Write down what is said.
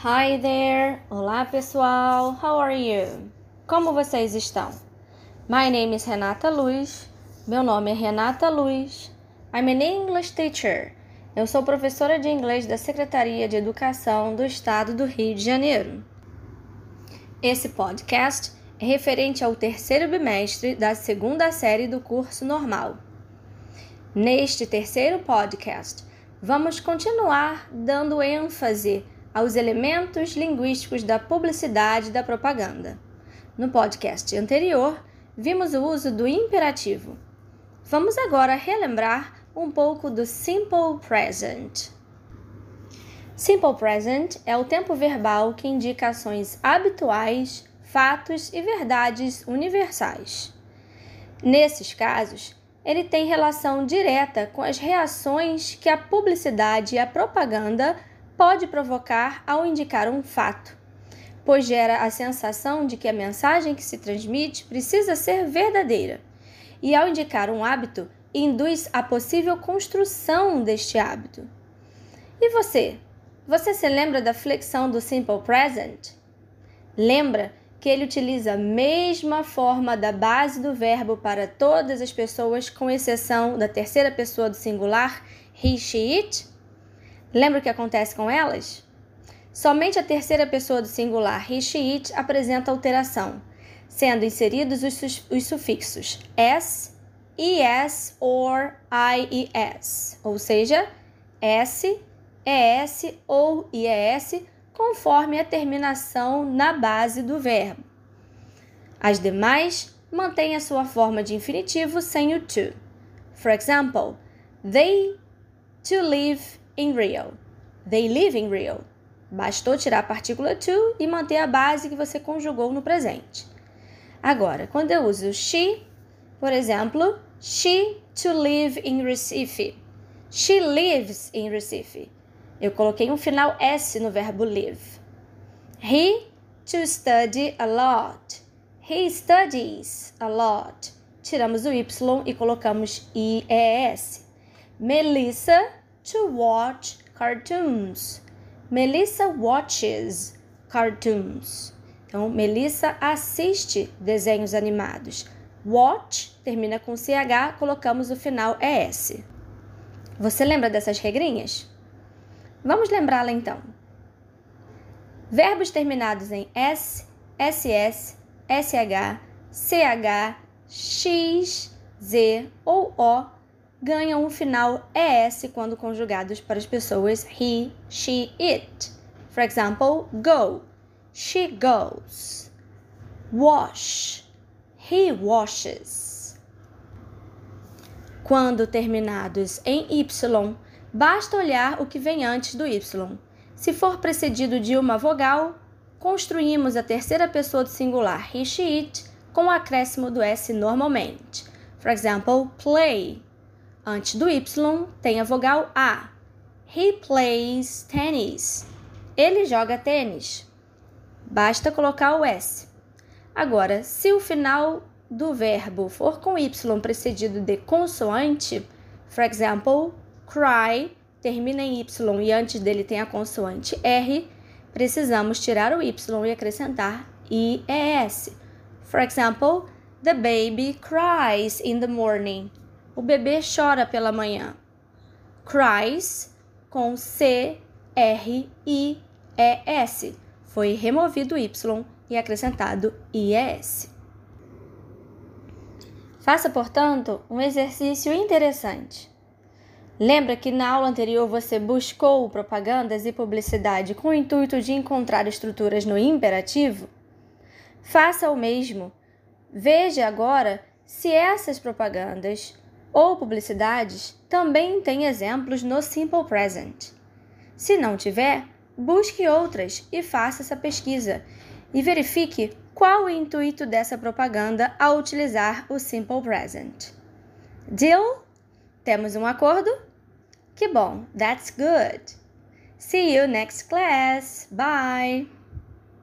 Hi there! Olá pessoal! How are you? Como vocês estão? My name is Renata Luz. Meu nome é Renata Luz. I'm an English teacher. Eu sou professora de inglês da Secretaria de Educação do Estado do Rio de Janeiro. Esse podcast é referente ao terceiro bimestre da segunda série do curso normal. Neste terceiro podcast, vamos continuar dando ênfase aos elementos linguísticos da publicidade e da propaganda. No podcast anterior, vimos o uso do imperativo. Vamos agora relembrar um pouco do simple present. Simple present é o tempo verbal que indica ações habituais, fatos e verdades universais. Nesses casos, ele tem relação direta com as reações que a publicidade e a propaganda pode provocar ao indicar um fato, pois gera a sensação de que a mensagem que se transmite precisa ser verdadeira, e ao indicar um hábito, induz a possível construção deste hábito. E você? Você se lembra da flexão do simple present? Lembra que ele utiliza a mesma forma da base do verbo para todas as pessoas, com exceção da terceira pessoa do singular, he, she, it? Lembra o que acontece com elas? Somente a terceira pessoa do singular, he, she, it, apresenta alteração, sendo inseridos os, os sufixos s, es or ies, ou seja, s ES ou IES, conforme a terminação na base do verbo. As demais mantêm a sua forma de infinitivo sem o to. For example, they to live in Rio. They live in Rio. Bastou tirar a partícula to e manter a base que você conjugou no presente. Agora, quando eu uso she, por exemplo, she to live in Recife. She lives in Recife. Eu coloquei um final S no verbo live. He to study a lot. He studies a lot. Tiramos o Y e colocamos IES. Melissa to watch cartoons. Melissa watches cartoons. Então, Melissa assiste desenhos animados. Watch termina com CH, colocamos o final ES. Você lembra dessas regrinhas? Vamos lembrá-la então. Verbos terminados em S, SS, SH, CH, X, Z ou O ganham um final ES quando conjugados para as pessoas he, she, it. For example, go. She goes. Wash. He washes. Quando terminados em Y, Basta olhar o que vem antes do Y. Se for precedido de uma vogal, construímos a terceira pessoa do singular he, she, it com o acréscimo do S normalmente. For example, play. Antes do Y tem a vogal A. He plays tennis. Ele joga tênis. Basta colocar o S. Agora, se o final do verbo for com Y precedido de consoante, for example, cry termina em Y e antes dele tem a consoante R, precisamos tirar o Y e acrescentar IES. For example, the baby cries in the morning. O bebê chora pela manhã. Cries com C R I E S. Foi removido o Y e acrescentado IES. Faça, portanto, um exercício interessante. Lembra que na aula anterior você buscou propagandas e publicidade com o intuito de encontrar estruturas no imperativo? Faça o mesmo. Veja agora se essas propagandas ou publicidades também têm exemplos no Simple Present. Se não tiver, busque outras e faça essa pesquisa e verifique qual o intuito dessa propaganda ao utilizar o Simple Present. Deal? Temos um acordo? Que bom, that's good. See you next class. Bye.